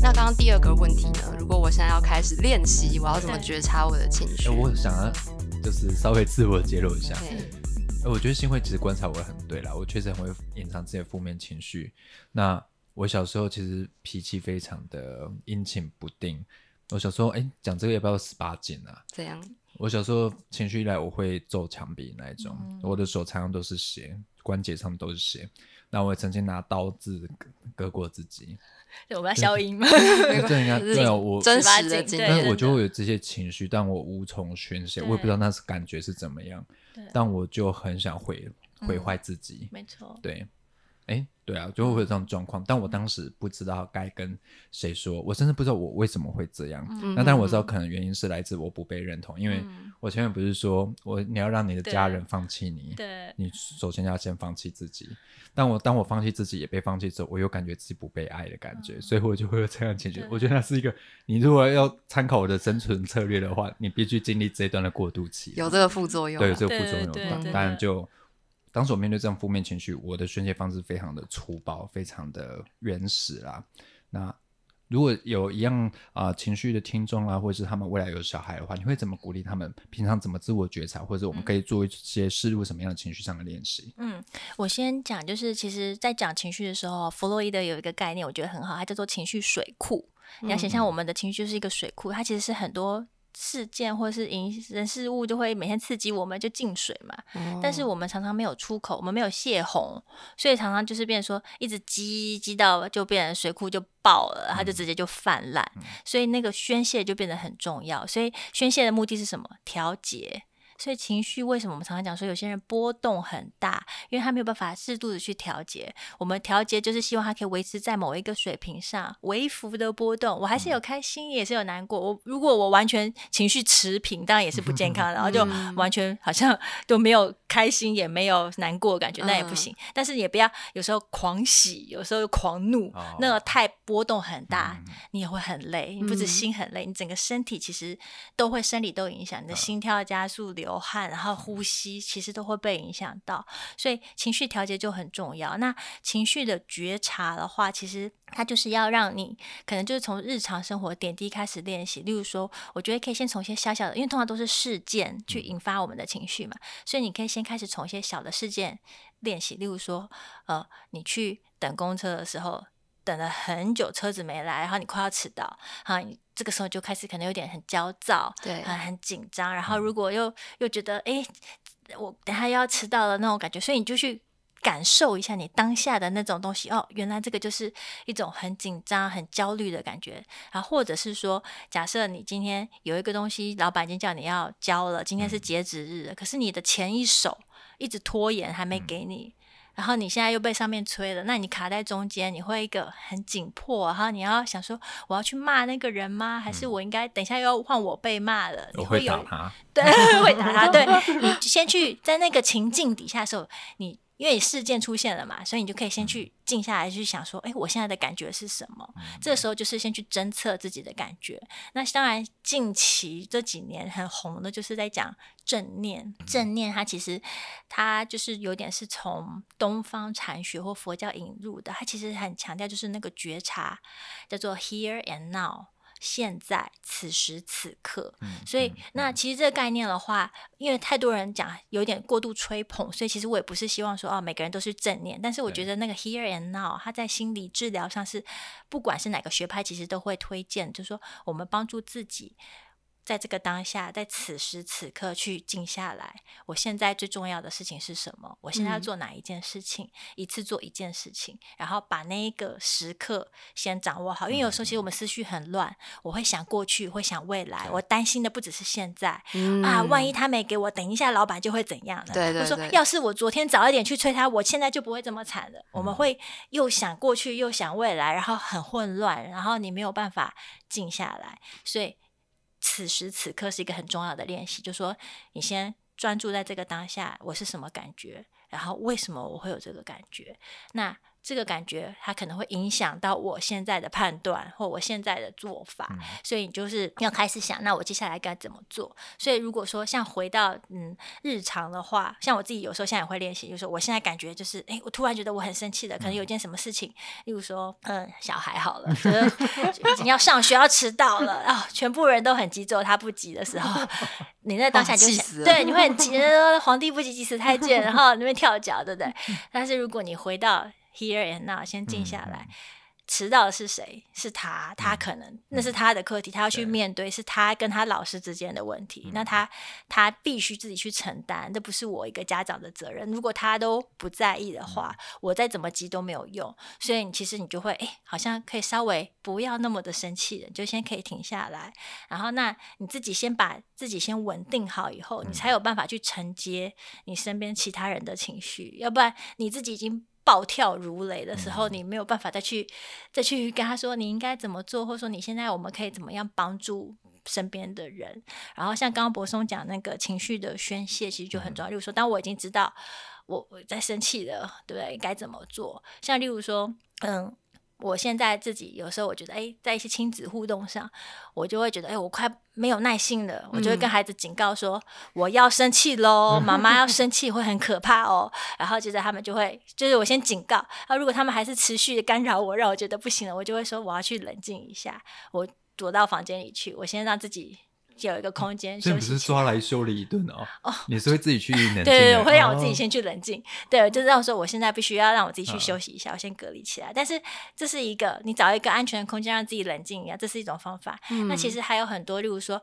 那刚刚第二个问题呢？如果我现在要开始练习，我要怎么觉察我的情绪？我想要就是稍微自我揭露一下。对呃，我觉得新会其实观察我很对啦，我确实很会隐藏自己的负面情绪。那我小时候其实脾气非常的阴晴不定。我小时候，哎，讲这个要不要十八禁啊？怎样我小时候情绪一来，我会揍墙壁那一种，嗯我的手常常都是血，关节上面都是血。那我也曾经拿刀子割割过自己，对我们要消音吗？这应该 对啊，我真18禁对实的经历但是我就会有这些情绪，但我无从宣泄，我也不知道那是感觉是怎么样，但我就很想毁毁坏自己。没错，对，哎，对啊，就会有这种状况，但我当时不知道该跟谁说，我甚至不知道我为什么会这样。嗯那当然我知道可能原因是来自我不被认同，因为嗯我前面不是说我你要让你的家人放弃你，对，你首先要先放弃自己。但我当我放弃自己也被放弃之后，我又感觉自己不被爱的感觉，所以我就会有这样的情绪。我觉得那是一个，你如果要参考我的生存策略的话，你必须经历这一段的过渡期。有这个副作用啊。对这个副作用当然就当时我面对这样负面情绪，我的宣泄方式非常的粗暴，非常的原始啦。那如果有一样啊、情绪的听众啊，或者是他们未来有小孩的话，你会怎么鼓励他们？平常怎么自我觉察，或者我们可以做一些试入什么样的情绪上的练习？嗯，我先讲，就是其实，在讲情绪的时候，弗洛伊德有一个概念，我觉得很好，它叫做情绪水库。你要想象我们的情绪就是一个水库，它其实是很多事件或是影人事物就会每天刺激我们，就进水嘛。哦但是我们常常没有出口，我们没有泄洪，所以常常就是变成说一直积积到就变成水库就爆了，它就直接就泛滥，所以那个宣泄就变得很重要。所以宣泄的目的是什么？调节。所以情绪为什么我们常常讲说有些人波动很大，因为他没有办法适度的去调节。我们调节就是希望他可以维持在某一个水平上，微幅的波动。我还是有开心，也是有难过。我如果我完全情绪持平，当然也是不健康的，然后就完全好像 都没有开心，也没有难过感觉，那也不行。但是也不要有时候狂喜，有时候狂怒，哦那个太波动很大，嗯你也会很累。你不止嗯心很累，你整个身体其实都会生理都影响，你的心跳加速、流汗，然后呼吸，其实都会被影响到。所以情绪调节就很重要。那情绪的觉察的话，其实它就是要让你可能就是从日常生活点滴开始练习。例如说，我觉得可以先从一些小小的，因为通常都是事件去引发我们的情绪嘛，所以你可以先开始从一些小的事件练习。例如说，呃，你去等公车的时候。等了很久，车子没来，然后你快要迟到，好，你这个时候就开始可能有点很焦躁，对很很紧张，然后如果又又觉得，哎，我等下又要迟到了那种感觉，所以你就去感受一下你当下的那种东西。哦，原来这个就是一种很紧张、很焦虑的感觉。然后或者是说，假设你今天有一个东西，老板已经叫你要交了，今天是截止日了，可是你的前一手一直拖延，还没给你。然后你现在又被上面催了，那你卡在中间，你会一个很紧迫，然后你要想说，我要去骂那个人吗？还是我应该等一下又要换我被骂了？你我会有打他，对，会打他。对你先去在那个情境底下的时候，你因为事件出现了嘛，所以你就可以先去静下来去想说，哎，我现在的感觉是什么？这时候就是先去侦测自己的感觉。那当然，近期这几年很红的就是在讲正念。正念它其实它就是有点是从东方禅学或佛教引入的，它其实很强调就是那个觉察，叫做 here and now。现在，此时此刻，所以那其实这个概念的话，因为太多人讲有点过度吹捧，所以其实我也不是希望说哦每个人都是正念，但是我觉得那个 here and now，它在心理治疗上是不管是哪个学派，其实都会推荐，就是说我们帮助自己。在这个当下，在此时此刻去静下来。我现在最重要的事情是什么？我现在要做哪一件事情？一次做一件事情，然后把那一个时刻先掌握好。因为有时候其实我们思绪很乱，我会想过去，会想未来，我担心的不只是现在、啊，万一他没给我，等一下老板就会怎样了？对对我说要是我昨天早一点去催他，我现在就不会这么惨了。我们会又想过去，又想未来，然后很混乱，然后你没有办法静下来，所以。此时此刻是一个很重要的练习，就说你先专注在这个当下，我是什么感觉，然后为什么我会有这个感觉？那这个感觉它可能会影响到我现在的判断或我现在的做法，嗯所以你就是要开始想，那我接下来该怎么做？所以如果说像回到嗯日常的话，像我自己有时候现在也会练习，就是说我现在感觉就是，哎，我突然觉得我很生气的，可能有件什么事情，例如说，嗯，小孩好了，就是 已经要上学要迟到了啊、全部人都很急，只有他不急的时候，你在当下就想，对，你会很急，呃皇帝不急急死太监，然后那边跳脚，对不对？但是如果你回到 here and now，先静下来。迟到的是谁？是他，他可能、那是他的课题，他要去面对，是他跟他老师之间的问题。那他他必须自己去承担，这不是我一个家长的责任。如果他都不在意的话，我再怎么急都没有用。所以你其实你就会哎、好像可以稍微不要那么的生气了，你就先可以停下来，然后那你自己先把自己先稳定好以后，你才有办法去承接你身边其他人的情绪，要不然你自己已经。暴跳如雷的时候，你没有办法再去再去跟他说你应该怎么做，或者说你现在我们可以怎么样帮助身边的人。然后像刚刚博松讲那个情绪的宣泄，其实就很重要。例如说，当我已经知道我我在生气了，对不对？该怎么做？像例如说，嗯。我现在自己有时候我觉得，哎，在一些亲子互动上，我就会觉得，哎，我快没有耐心了，我就会跟孩子警告说，我要生气喽，妈妈要生气会很可怕哦。然后接着他们就会，就是我先警告，然后如果他们还是持续的干扰我，让我觉得不行了，我就会说我要去冷静一下，我躲到房间里去，我先让自己有一个空间这不是休息起来。抓来修理一顿哦，哦你是会自己去冷静，对对对，我会让我自己哦先去冷静。对，就是让我说我现在必须要让我自己去嗯休息一下，我先隔离起来。但是这是一个你找一个安全的空间让自己冷静一下，这是一种方法。那其实还有很多，例如说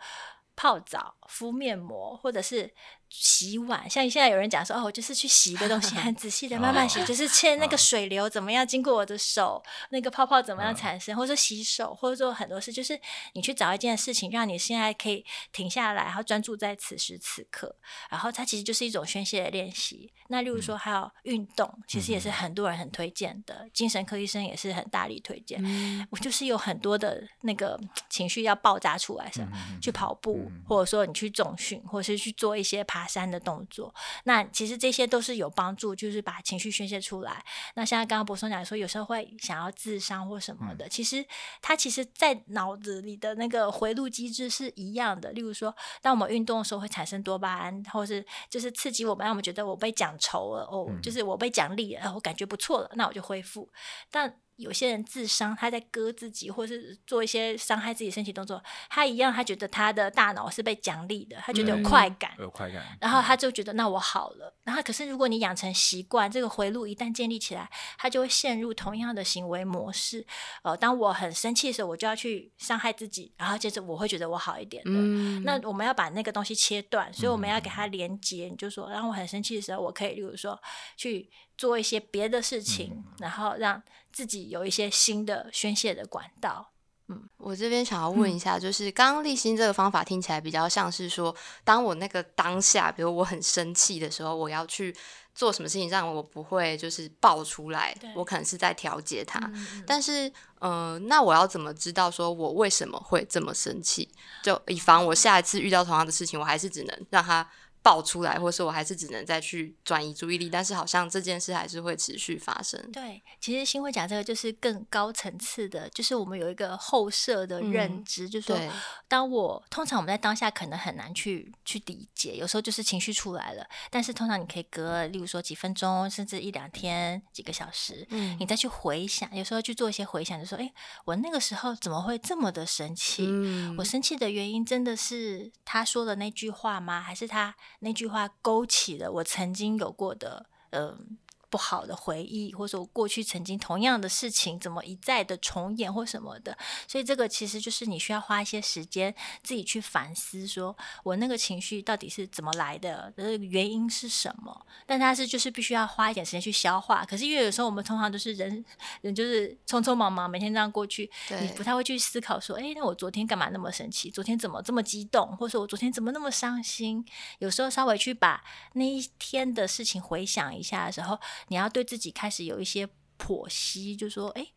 泡澡、敷面膜，或者是洗碗。像现在有人讲说，哦，我就是去洗一个东西，很 仔细的慢慢洗，哦 就是切那个哦水流怎么样经过我的手，那个泡泡怎么样嗯产生，或者说洗手，或者做很多事，就是你去找一件事情，让你现在可以停下来，然后专注在此时此刻。然后它其实就是一种宣泄的练习。那例如说还有运动，其实也是很多人很推荐的，精神科医生也是很大力推荐。嗯我就是有很多的那个情绪要爆炸出来时，去跑步，或者说你去重训，或者是去做一些爬山的动作。那其实这些都是有帮助，就是把情绪宣泄出来。那像刚刚博松讲说，有时候会想要自伤或什么的，其实它其实，在脑子里的那个回路机制是一样的。例如说，当我们运动的时候会产生多巴胺，或是就是刺激我们，让我们觉得我被讲酬了，哦，就是我被奖励了，呃我感觉不错了，那我就恢复。但有些人自伤，他在割自己，或是做一些伤害自己身体动作，他一样，他觉得他的大脑是被奖励的，他觉得有嗯快感，有快感，然后他就觉得那我好了。然后可是如果你养成习惯，这个回路一旦建立起来，他就会陷入同样的行为模式。呃，当我很生气的时候，我就要去伤害自己，然后接着我会觉得我好一点的。嗯那我们要把那个东西切断，所以我们要给它连接。你就说，当我很生气的时候，我可以，例如说去做一些别的事情，然后让自己有一些新的宣泄的管道。嗯我这边想要问一下，就是刚刚立心这个方法听起来比较像是说，当我那个当下，比如我很生气的时候，我要去做什么事情让我不会就是爆出来，我可能是在调节它。嗯但是，呃，那我要怎么知道说我为什么会这么生气？就以防我下一次遇到同样的事情，我还是只能让它爆出来，或是我还是只能再去转移注意力。但是好像这件事还是会持续发生。对，其实新会讲这个就是更高层次的，就是我们有一个后设的认嗯知，就是说，当我通常我们在当下可能很难去去理解，有时候就是情绪出来了，但是通常你可以隔，例如说几分钟，甚至一两天、几个小时，嗯你再去回想，有时候去做一些回想，就说，哎，我那个时候怎么会这么的生气？嗯我生气的原因真的是他说的那句话吗？还是他那句话勾起了我曾经有过的嗯不好的回忆，或者说我过去曾经同样的事情怎么一再的重演或什么的？所以这个其实就是你需要花一些时间自己去反思，说我那个情绪到底是怎么来的，这个原因是什么？但它是就是必须要花一点时间去消化。可是因为有时候我们通常都是人人就是匆匆忙忙每天这样过去，你不太会去思考说，哎，那我昨天干嘛那么生气？昨天怎么这么激动？或者说我昨天怎么那么伤心？有时候稍微去把那一天的事情回想一下的时候，你要对自己开始有一些剖析，就说，哎。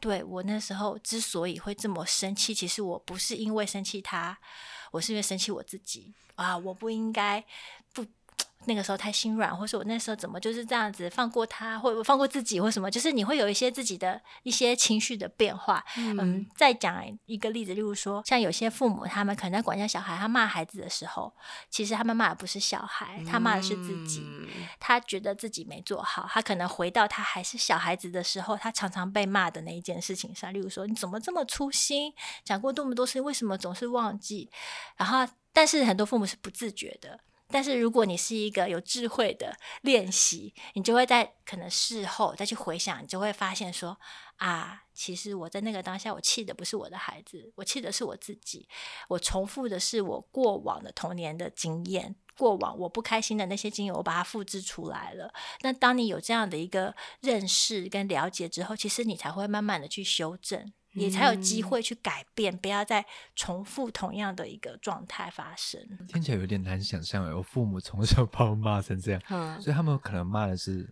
对我那时候之所以会这么生气，其实我不是因为生气他，我是因为生气我自己啊！我不应该 那个时候太心软，或是我那时候怎么就是这样子放过他，或者放过自己，或什么，就是你会有一些自己的一些情绪的变化。嗯，再讲一个例子，例如说，像有些父母他们可能在管教小孩，他骂孩子的时候，其实他们骂的不是小孩，他骂的是自己。他觉得自己没做好，他可能回到他还是小孩子的时候，他常常被骂的那一件事情上，例如说你怎么这么粗心，讲过这么多次，为什么总是忘记？然后，但是很多父母是不自觉的。但是如果你是一个有智慧的练习，你就会在可能事后再去回想，你就会发现说啊，其实我在那个当下，我气的不是我的孩子，我气的是我自己，我重复的是我过往的童年的经验，过往我不开心的那些经验，我把它复制出来了。那当你有这样的一个认识跟了解之后，其实你才会慢慢的去修正。你才有机会去改变，不要再重复同样的一个状态发生。听起来有点难想象，有父母从小把我骂成这样，所以他们可能骂的是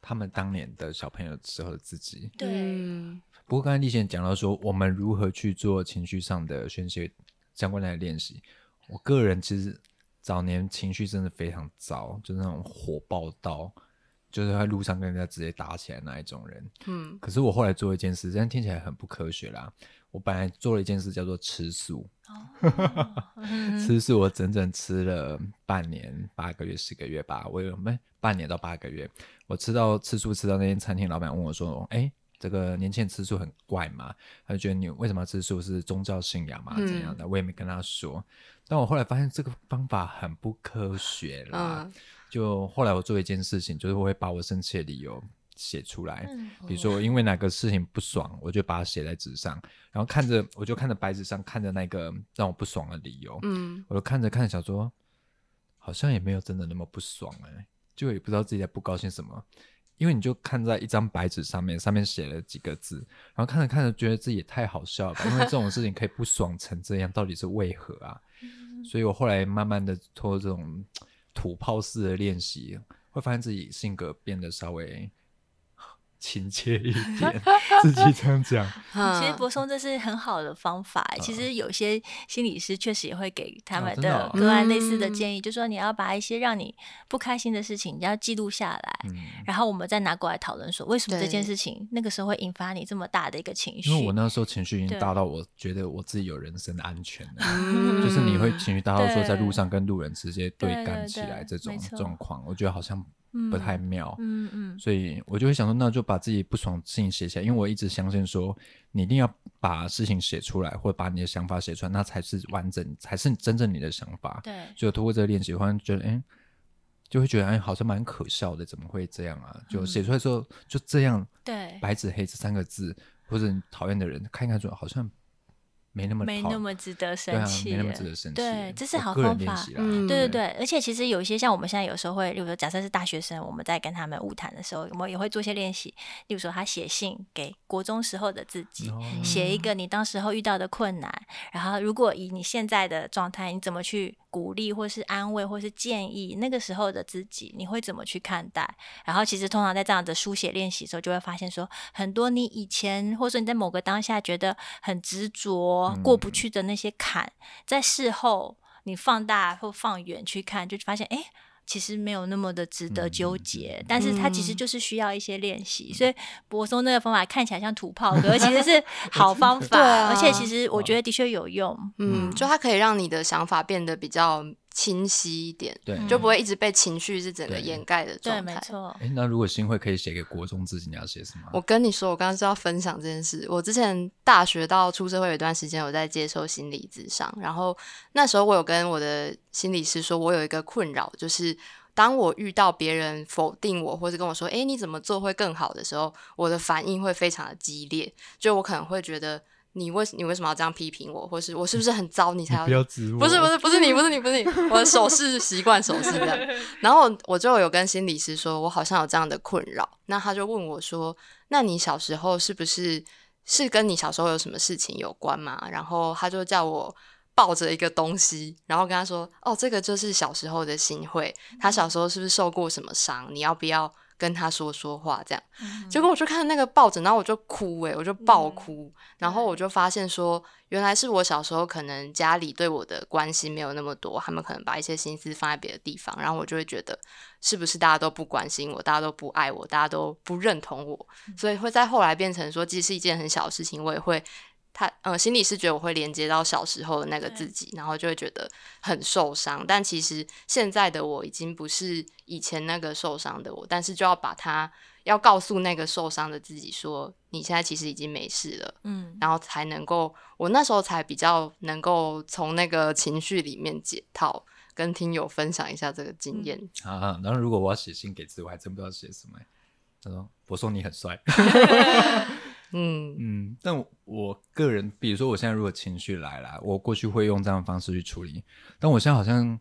他们当年的小朋友时候的自己。对。不过刚才丽贤讲到说，我们如何去做情绪上的宣泄相关的练习。我个人其实早年情绪真的非常糟，就是那种火爆到。就是在路上跟人家直接打起来那一种人，嗯，可是我后来做一件事，这样听起来很不科学啦。我本来做了一件事叫做吃素，吃素我整整吃了半年八个月十个月吧，我有没半年到八个月，我吃到吃素吃到那间餐厅老板问我说：“哎，这个年轻人吃素很怪嘛？”他就觉得你为什么要吃素是宗教信仰嘛？怎样的？我也没跟他说，但我后来发现这个方法很不科学啦。就后来我做一件事情，就是我会把我生气的理由写出来。比如说因为哪个事情不爽，我就把它写在纸上，然后看着我就看着白纸上看着那个让我不爽的理由，嗯，我就看着看着想说，好像也没有真的那么不爽哎，就也不知道自己在不高兴什么，因为你就看在一张白纸上面，上面写了几个字，然后看着看着觉得自己也太好笑了吧，因为这种事情可以不爽成这样，到底是为何啊？所以我后来慢慢的拖这种。土炮式的练习，会发现自己性格变得稍微。亲切一点，自己这样讲。其实博松这是很好的方法。其实有些心理师确实也会给他们的个案类似的建议，就说你要把一些让你不开心的事情，你要记录下来，然后我们再拿过来讨论，说为什么这件事情那个时候会引发你这么大的一个情绪。因为我那时候情绪已经大到我觉得我自己有人身安全了，就是你会情绪大到说在路上跟路人直接对干起来这种状况，我觉得好像。不太妙，嗯嗯，所以我就会想说，那就把自己不爽事情写下来，因为我一直相信说，你一定要把事情写出来，或者把你的想法写出来，那才是完整，才是真正你的想法。对，所以通过这个练习，忽然觉得，哎，就会觉得，哎，好像蛮可笑的，怎么会这样啊？就写出来之后，就这样，对，白纸黑字三个字，或者你讨厌的人看一看，说好像。没那么没那么值得生气，没那么值得生气。对，这是好方法。对对对，而且其实有一些像我们现在有时候会，例如说，假设是大学生，我们在跟他们物谈的时候，我们也会做一些练习。例如说，他写信给国中时候的自己，写一个你当时候遇到的困难，然后如果以你现在的状态，你怎么去？鼓励或是安慰或是建议，那个时候的自己，你会怎么去看待？然后其实通常在这样的书写练习的时候，就会发现说，很多你以前或者说你在某个当下觉得很执着过不去的那些坎，在事后你放大或放远去看，就发现哎。其实没有那么的值得纠结，但是它其实就是需要一些练习。所以博松那个方法看起来像土炮哥，其实是 好方法，而且其实我觉得的确有用。嗯，就它可以让你的想法变得比较。清晰一点，对，就不会一直被情绪是整个掩盖的状态。对，没错。哎，那如果新会可以写给国中自己，你要写什么？我跟你说，我刚刚是要分享这件事。我之前大学到出社会有一段时间，我在接受心理咨商，然后那时候我有跟我的心理师说，我有一个困扰，就是当我遇到别人否定我，或者跟我说“哎，你怎么做会更好”的时候，我的反应会非常的激烈，就我可能会觉得。你为你为什么要这样批评我，或是我是不是很糟？你才要不要指我？不是不是不是你不是你不是你，我的手势习惯手势这样。然后我就有跟心理师说，我好像有这样的困扰。那他就问我说：“那你小时候是不是是跟你小时候有什么事情有关吗？”然后他就叫我抱着一个东西，然后跟他说：“哦，这个就是小时候的心会。他小时候是不是受过什么伤？你要不要？”跟他说说话，这样。嗯结果我就看那个抱枕，然后我就哭、欸，我就爆哭，然后我就发现说，原来是我小时候可能家里对我的关心没有那么多，他们可能把一些心思放在别的地方，然后我就会觉得是不是大家都不关心我，大家都不爱我，大家都不认同我，所以会在后来变成说，即使是一件很小的事情，我也会。他呃，心理是觉得我会连接到小时候的那个自己，然后就会觉得很受伤。但其实现在的我已经不是以前那个受伤的我，但是就要把他要告诉那个受伤的自己说，你现在其实已经没事了，嗯然后才能够，我那时候才比较能够从那个情绪里面解套，跟听友分享一下这个经验。啊，然后如果我要写信给自己，我还真不知道写什么欸。他说：“我说你很帅。嗯”嗯，但我我个人，比如说我现在如果情绪来了，我过去会用这样的方式去处理，但我现在好像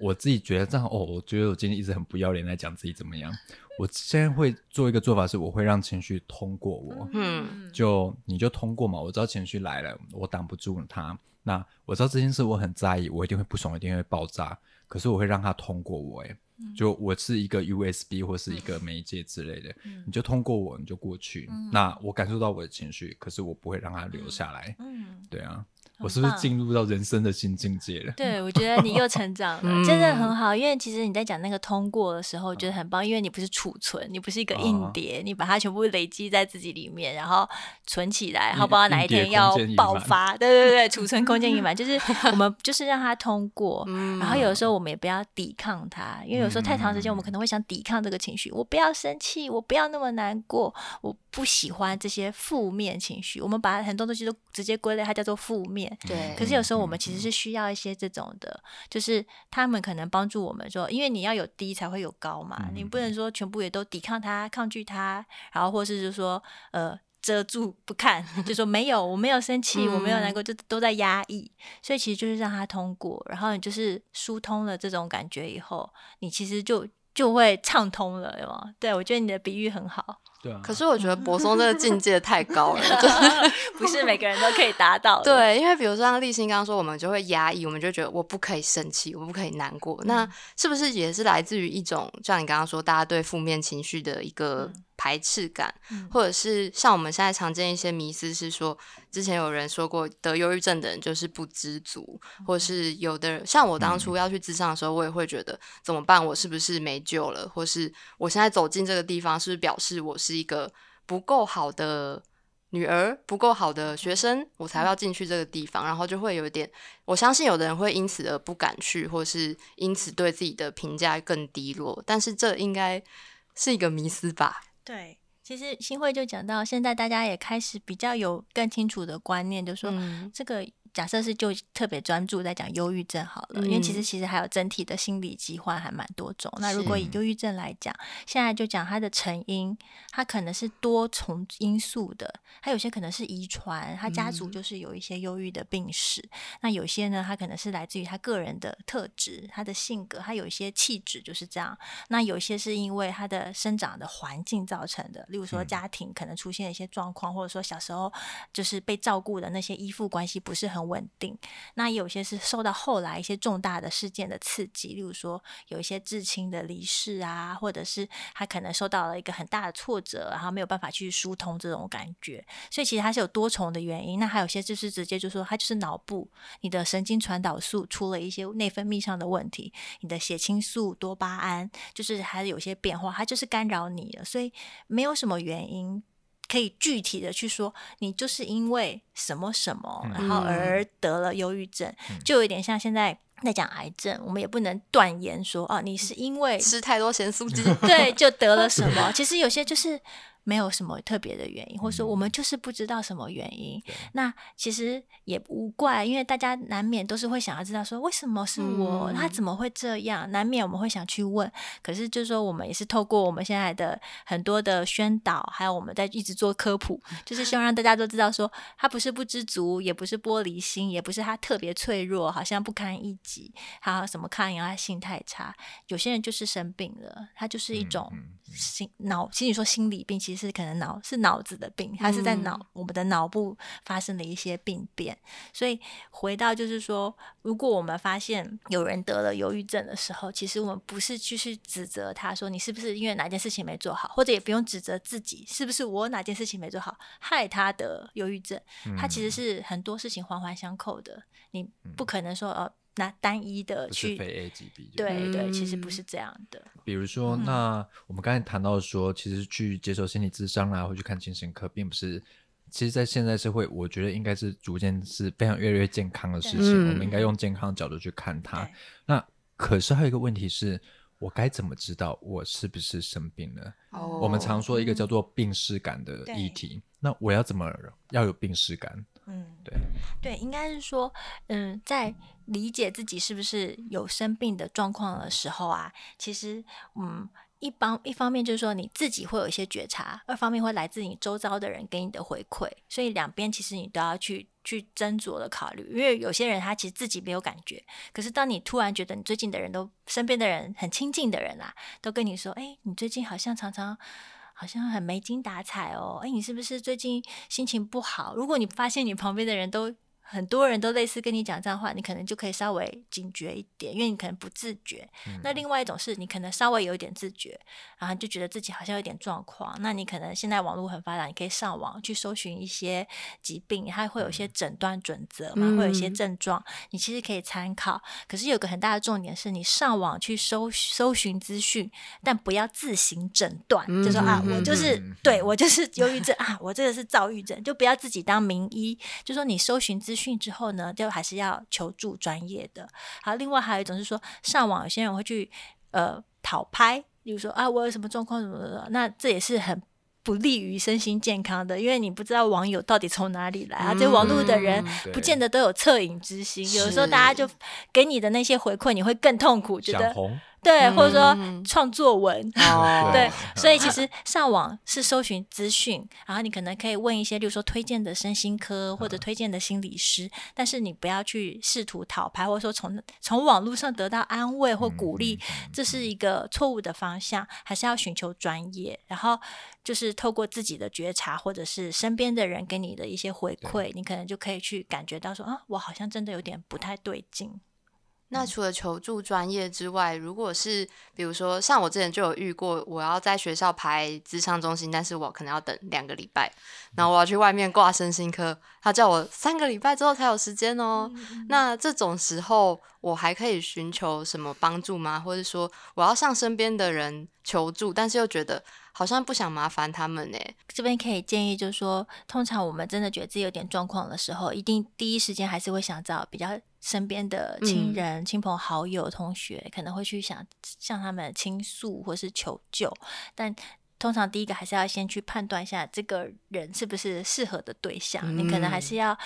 我自己觉得这样哦，我觉得我今天一直很不要脸在讲自己怎么样。我现在会做一个做法是，我会让情绪通过我，嗯就你就通过嘛。我知道情绪来了，我挡不住它。那我知道这件事我很在意，我一定会不爽，一定会爆炸。可是我会让它通过我，诶，就我是一个 USB 或是一个媒介之类的，你就通过我，你就过去。那我感受到我的情绪，可是我不会让它留下来。嗯，对啊，我是不是进入到人生的新境界了？对，我觉得你又成长了，嗯真的很好。因为其实你在讲那个通过的时候，我觉得很棒，因为你不是储存，你不是一个硬哦碟，你把它全部累积在自己里面，然后存起来，然后不知道哪一天要爆 发。对对对，储存空间已满，就是我们就是让它通过。嗯然后有的时候我们也不要抵抗它，因为有时候太长时间，我们嗯可能会想抵抗这个情绪。我不要生气，我不要那么难过，我不喜欢这些负面情绪。我们把很多东西都直接归类，它叫做负面。对，可是有时候我们其实是需要一些这种的，就是他们可能帮助我们说，因为你要有低才会有高嘛，你不能说全部也都抵抗它、抗拒它，然后或是就说呃遮住不看，就说没有，我没有生气，我没有难过，就都在压抑。所以其实就是让它通过，然后你就是疏通了这种感觉以后，你其实就就会畅通了，有吗？对我觉得你的比喻很好，对啊。可是我觉得柏松这个境界太高了，不是每个人都可以达到的。对，因为比如说像立新刚刚说，我们就会压抑，我们就觉得我不可以生气，我不可以难过。那是不是也是来自于一种像你刚刚说，大家对负面情绪的一个排斥感，嗯或者是像我们现在常见一些迷思是说，之前有人说过得忧郁症的人就是不知足，或是有的人像我当初要去咨商的时候，我也会觉得怎么办？我是不是没救了？或是我现在走进这个地方，是不是表示我是一个不够好的？女儿不够好的学生，我才要进去这个地方，然后就会有一点，我相信有的人会因此而不敢去，或是因此对自己的评价更低落，但是这应该是一个迷思吧？对，其实新会就讲到，现在大家也开始比较有更清楚的观念，就说、嗯这个假设是就特别专注在讲忧郁症好了，因为其实嗯其实还有整体的心理疾患还蛮多种。那如果以忧郁症来讲，现在就讲它的成因，它可能是多重因素的，它有些可能是遗传，他家族嗯就是有一些忧郁的病史。那有些呢，它可能是来自于他个人的特质，他的性格，他有一些气质就是这样。那有些是因为他的生长的环境造成的，例如说嗯家庭可能出现一些状况，或者说小时候就是被照顾的那些依附关系不是很稳定。那有些是受到后来一些重大的事件的刺激，例如说有一些至亲的离世啊，或者是他可能受到了一个很大的挫折，然后没有办法去疏通这种感觉。所以其实它是有多重的原因。那还有些就是直接就说它就是脑部你的神经传导素出了一些内分泌上的问题，你的血清素、多巴胺就是还有些变化，它就是干扰你了。所以没有什么原因。可以具体的去说，你就是因为什么什么，然后而得了忧郁症，就有点像现在在讲癌症，我们也不能断言说啊，你是因为吃太多咸酥鸡，对就得了什么。其实有些就是没有什么特别的原因，或者说我们就是不知道什么原因。那其实也无怪，因为大家难免都是会想要知道说为什么是我，嗯他怎么会这样？难免我们会想去问。可是就是说，我们也是透过我们现在的很多的宣导，还有我们在一直做科普，就是希望让大家都知道说，他不是不知足，也不是玻璃心，也不是他特别脆弱，好像不堪一击。己，还有什么抗压性太差。有些人就是生病了，他就是一种心脑，其实你说心理病，其实是可能脑是脑子的病，它是在脑、嗯我们的脑部发生了一些病变。所以回到就是说，如果我们发现有人得了忧郁症的时候，其实我们不是去去指责他说你是不是因为哪件事情没做好，或者也不用指责自己是不是我哪件事情没做好害他得忧郁症。他其实嗯是很多事情环环相扣的，你不可能说呃拿单一的去。非 A 即 B。对对，其实不嗯是这样的。比如说，嗯那我们刚才谈到说，其实去接受心理咨商啦，或去看精神科，并不是。其实，在现在社会，我觉得应该是逐渐是非常越来越健康的事情。嗯我们应该用健康的角度去看它。那可是还有一个问题是，我该怎么知道我是不是生病了？哦我们常说一个叫做病视感的议题。那我要怎么要有病视感？嗯，对对，应该是说，嗯，在理解自己是不是有生病的状况的时候啊，其实，嗯，一方一方面就是说你自己会有一些觉察，二方面会来自你周遭的人给你的回馈，所以两边其实你都要去去斟酌的考虑，因为有些人他其实自己没有感觉，可是当你突然觉得你最近的人都身边的人很亲近的人啊，都跟你说，哎，你最近好像常常。好像很没精打采哦，哎，你是不是最近心情不好？如果你发现你旁边的人都很多人都类似跟你讲这样的话，你可能就可以稍微警觉一点，因为你可能不自觉。那另外一种是你可能稍微有一点自觉，然后就觉得自己好像有点状况。那你可能现在网络很发达，你可以上网去搜寻一些疾病，它会有一些诊断准则嘛，会有一些嗯症状，你其实可以参考。可是有个很大的重点是你上网去搜搜寻资讯，但不要自行诊断，就说啊，我就是嗯对我就是忧郁症啊，我这个是躁郁症，就不要自己当名医。就说你搜寻资讯之后呢，就还是要求助专业的。好，另外还有一种是说，上网有些人会去呃讨拍，例如说啊，我有什么状况什么的，那这也是很。不利于身心健康的，因为你不知道网友到底从哪里来啊。这网络的人嗯不见得都有恻隐之心，有时候大家就给你的那些回馈，你会更痛苦，觉得对，或者说嗯创作文，哦。对，所以其实上网是搜寻资讯，然后你可能可以问一些，例如说推荐的身心科或者推荐的心理师，但是你不要去试图讨拍，或者说从从网络上得到安慰或鼓励，这是一个错误的方向，还是要寻求专业，然后就是透过自己的觉察，或者是身边的人给你的一些回馈，你可能就可以去感觉到说啊，我好像真的有点不太对劲。那除了求助专业之外，如果是比如说像我之前就有遇过，我要在学校排咨商中心，但是我可能要等两个礼拜，然后我要去外面挂身心科，他叫我三个礼拜之后才有时间哦。那这种时候，我还可以寻求什么帮助吗？或者说我要向身边的人求助，但是又觉得好像不想麻烦他们呢？这边可以建议，就是说，通常我们真的觉得自己有点状况的时候，一定第一时间还是会想找比较身边的亲嗯。人、亲朋好友、同学，可能会去想向他们倾诉或是求救，但。通常第一个还是要先去判断一下这个人是不是适合的对象，你可能还是要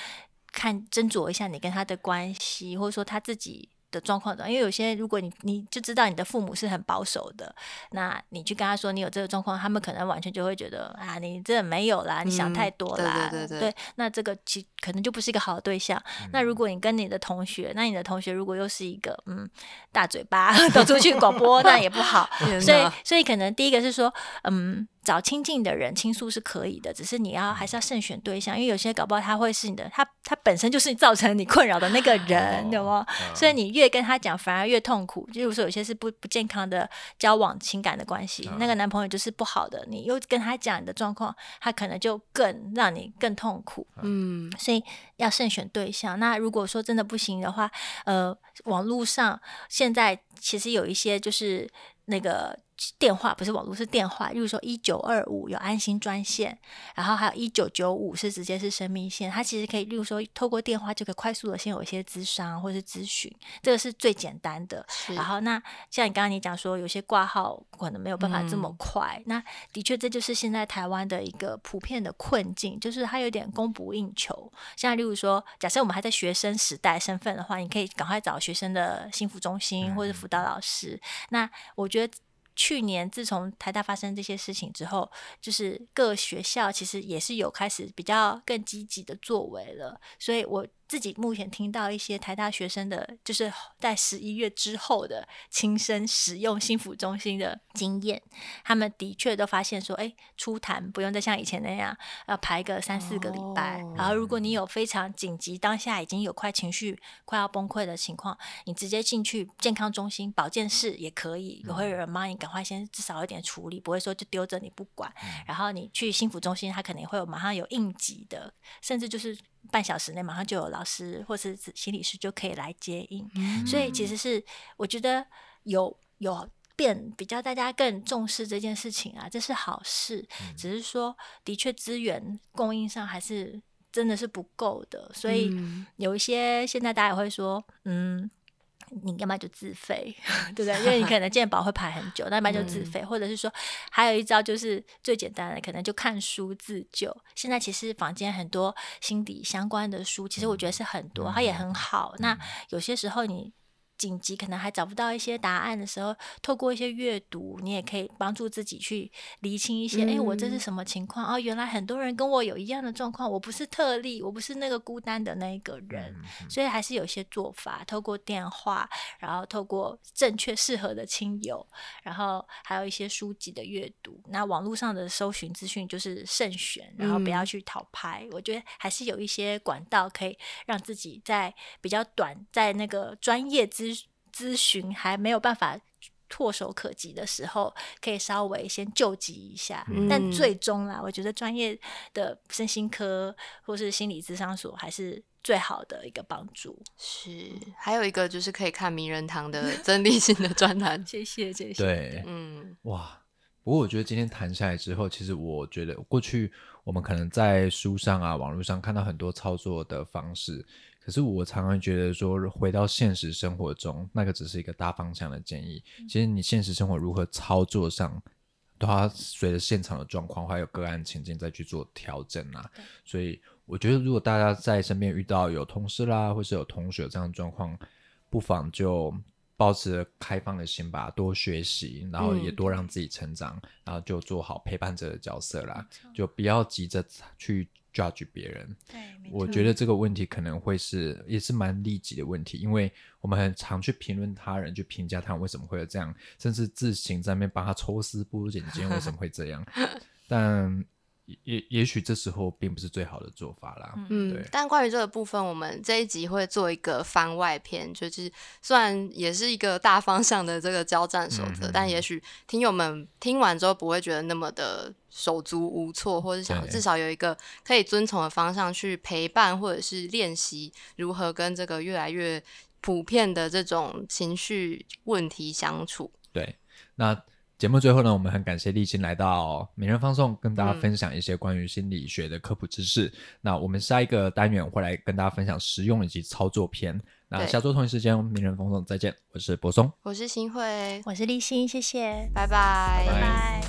看斟酌一下你跟他的关系，或者说他自己的状况的。因为有些如果你你就知道你的父母是很保守的，那你去跟他说你有这个状况，他们可能完全就会觉得啊，你这没有啦，你想太多对啦。对对对那这个其可能就不是一个好的对象。那如果你跟你的同学，那你的同学如果又是一个嗯大嘴巴，走出去广播，那也不好。所以，所以可能第一个是说，嗯，找亲近的人倾诉是可以的，只是你要还是要慎选对象，因为有些搞不好他会是你的，他他本身就是造成你困扰的那个人，有吗？所以你越跟他讲，反而越痛苦。就如说有些是不不健康的交往情感的关系，那个男朋友就是不好的，你又跟他讲你的状况，他可能就更让你更痛苦。嗯，所以要慎选对象。那如果说真的不行的话，呃，网络上现在其实有一些就是那个电话，不是网络是电话，例如说一九二五有安心专线，然后还有一九九五是直接是生命线，它其实可以，例如说透过电话就可以快速的先有一些咨商或是咨询，这个是最简单的。然后那像你刚刚你讲说，有些挂号可能没有办法这么嗯快，那的确这就是现在台湾的一个普遍的困境，就是它有点供不应求。像例如说，假设我们还在学生时代身份的话，你可以赶快找学生的幸福中心或者辅导老师。那我觉得。去年自从台大发生这些事情之后，就是各学校其实也是有开始比较更积极的作为了，所以我自己目前听到一些台大学生的，就是在十一月之后的亲身使用心腹中心的经验，他们的确都发现说，哎，出谈不用再像以前那样要排个三四个礼拜，哦然后如果你有非常紧急，当下已经有快情绪快要崩溃的情况，你直接进去健康中心、保健室也可以，也会有人帮你赶快先至少有点处理，不会说就丢着你不管。然后你去心腹中心，他肯定会有马上有应急的，甚至就是半小时内马上就有老师或是心理师就可以来接应。所以其实是我觉得有有变比较大家更重视这件事情啊，这是好事。只是说的确资源供应上还是真的是不够的，所以嗯有一些现在大家也会说，嗯。你要么就自费，对不对？因为你可能健保会排很久，那要不然就自费，或者是说，还有一招就是最简单的，可能就看书自救。现在其实房间很多心理相关的书，其实我觉得是很多，它也很好。那有些时候你紧急可能还找不到一些答案的时候，透过一些阅读，你也可以帮助自己去厘清一些，哎、我这是嗯什么情况？哦，原来很多人跟我有一样的状况，我不是特例，我不是那个孤单的那一个人，所以还是有一些做法，透过电话，然后透过正确适合的亲友，然后还有一些书籍的阅读。那网络上的搜寻资讯就是慎选，然后不要嗯去讨拍。我觉得还是有一些管道可以让自己在比较短，在那个专业咨咨询还没有办法。唾手可及的时候，可以稍微先救急一下，但嗯最终啦，我觉得专业的身心科或是心理咨商所还是最好的一个帮助。是，还有一个就是可以看名人堂的 曾立信的专栏。谢谢，谢谢。对，嗯哇，不过我觉得今天谈下来之后，其实我觉得过去我们可能在书上啊、网络上看到很多操作的方式，可是我常常觉得说，回到现实生活中，那个只是一个大方向的建议。其实你现实生活如何操作上，都要随着现场的状况还有个案情境再去做调整啊。所以我觉得，如果大家在身边遇到有同事啦，或是有同学这样的状况，不妨就保持开放的心吧，多学习，然后也嗯多让自己成长，然后就做好陪伴者的角色啦，就不要急着去 judge 别人。对，我觉得这个问题可能会是也是蛮利己的问题，因为我们很常去评论他人，去评价他人为什么会有这样，甚至自行在那边帮他抽丝剥茧，今天为什么会这样？但也也也许这时候并不是最好的做法啦。嗯对，但关于这个部分，我们这一集会做一个番外篇，就是虽然也是一个大方向的这个交战守则，嗯嗯但也许听友们听完之后不会觉得那么的手足无措，或者想至少有一个可以遵从的方向去陪伴或者是练习如何跟这个越来越普遍的这种情绪问题相处。对，那节目最后呢，我们很感谢立新来到名人放送，跟大家嗯分享一些关于心理学的科普知识。那我们下一个单元会来跟大家分享实用以及操作篇。那下周同一时间，名人放送再见，我是柏松。我是新慧，我是立新，谢谢，拜拜拜拜。